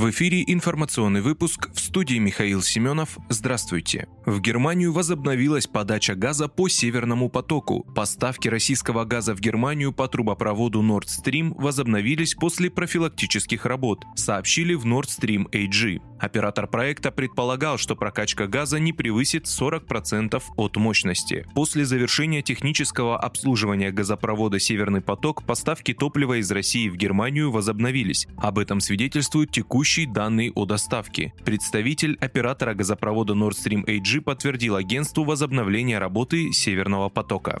В эфире информационный выпуск в студии Михаил Семенов. Здравствуйте. В Германию возобновилась подача газа по Северному потоку. Поставки российского газа в Германию по трубопроводу Nord Stream возобновились после профилактических работ, сообщили в Nord Stream AG. Оператор проекта предполагал, что прокачка газа не превысит 40% от мощности. После завершения технического обслуживания газопровода «Северный поток» поставки топлива из России в Германию возобновились. Об этом свидетельствуют текущие данные о доставке. Представитель оператора газопровода Nord Stream AG подтвердил агентству возобновление работы «Северного потока».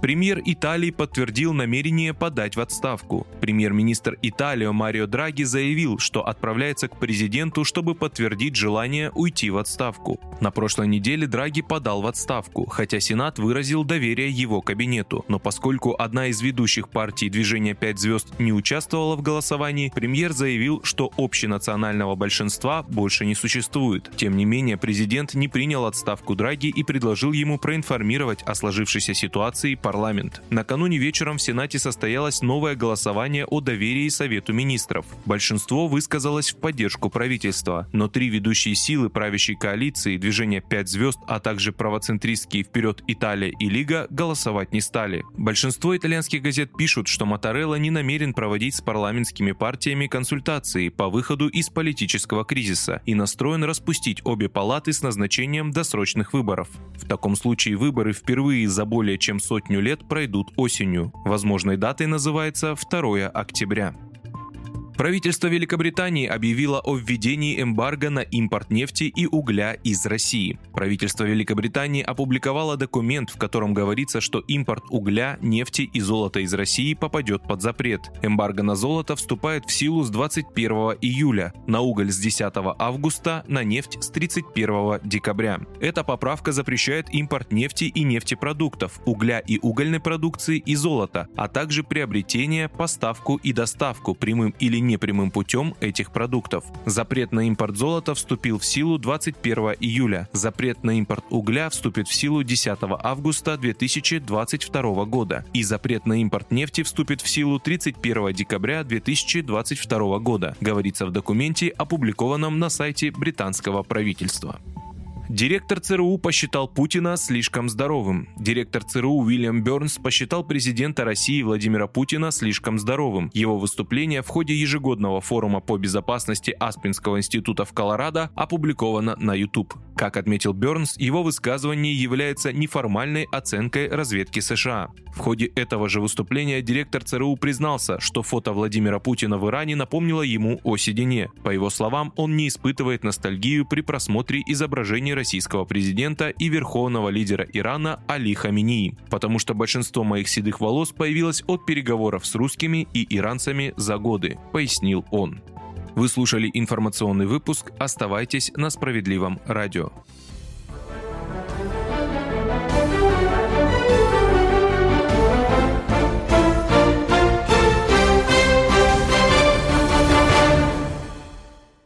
Премьер Италии подтвердил намерение подать в отставку. Премьер-министр Италии Марио Драги заявил, что отправляется к президенту, чтобы подтвердить желание уйти в отставку. На прошлой неделе Драги подал в отставку, хотя Сенат выразил доверие его кабинету. Но поскольку одна из ведущих партий движения «Пять звезд» не участвовала в голосовании, премьер заявил, что общенационального большинства больше не существует. Тем не менее, президент не принял отставку Драги и предложил ему проинформировать о сложившейся ситуации парламент. Накануне вечером в Сенате состоялось новое голосование о доверии Совету министров. Большинство высказалось в поддержку правительства, но три ведущие силы правящей коалиции, движение «Пять звезд», а также правоцентристские «Вперед Италия» и «Лига» голосовать не стали. Большинство итальянских газет пишут, что Моторелло не намерен проводить с парламентскими партиями консультации по выходу из политического кризиса и настроен распустить обе палаты с назначением досрочных выборов. В таком случае выборы впервые за более чем сотню лет пройдут осенью. Возможной датой называется 2 октября. Правительство Великобритании объявило о введении эмбарго на импорт нефти и угля из России. Правительство Великобритании опубликовало документ, в котором говорится, что импорт угля, нефти и золота из России попадет под запрет. Эмбарго на золото вступает в силу с 21 июля, на уголь с 10 августа, на нефть с 31 декабря. Эта поправка запрещает импорт нефти и нефтепродуктов, угля и угольной продукции и золота, а также приобретение, поставку и доставку прямым или непрямым путем этих продуктов. Запрет на импорт золота вступил в силу 21 июля. Запрет на импорт угля вступит в силу 10 августа 2022 года. И запрет на импорт нефти вступит в силу 31 декабря 2022 года, говорится в документе, опубликованном на сайте британского правительства. Директор ЦРУ посчитал Путина слишком здоровым. Директор ЦРУ Уильям Бернс посчитал президента России Владимира Путина слишком здоровым. Его выступление в ходе ежегодного форума по безопасности Аспинского института в Колорадо опубликовано на YouTube. Как отметил Бернс, его высказывание является неформальной оценкой разведки США. В ходе этого же выступления директор ЦРУ признался, что фото Владимира Путина в Иране напомнило ему о седине. По его словам, он не испытывает ностальгию при просмотре изображений российского президента и верховного лидера Ирана Али Хаминии, потому что большинство моих седых волос появилось от переговоров с русскими и иранцами за годы, пояснил он. Вы слушали информационный выпуск. Оставайтесь на справедливом радио.